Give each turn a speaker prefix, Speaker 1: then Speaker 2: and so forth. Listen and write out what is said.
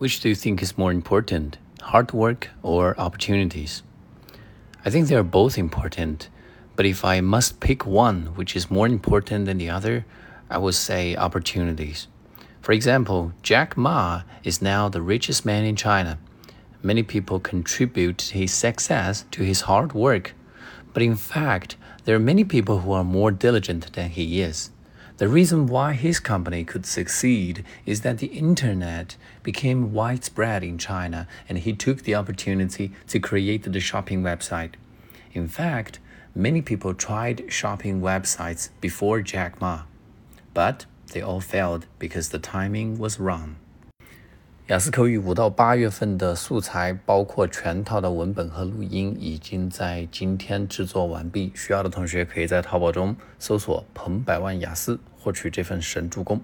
Speaker 1: Which do you think is more important, hard work or opportunities? I think they are both important, but if I must pick one which is more important than the other, I would say opportunities. For example, Jack Ma is now the richest man in China. Many people contribute his success to his hard work, but in fact, there are many people who are more diligent than he is. The reason why his company could succeed is that the internet became widespread in China and he took the opportunity to create the shopping website. In fact, many people tried shopping websites before Jack Ma, but they all failed because the timing was wrong.
Speaker 2: 雅思口语五到八月份的素材，包括全套的文本和录音，已经在今天制作完毕。需要的同学可以在淘宝中搜索“彭百万雅思”，获取这份神助攻。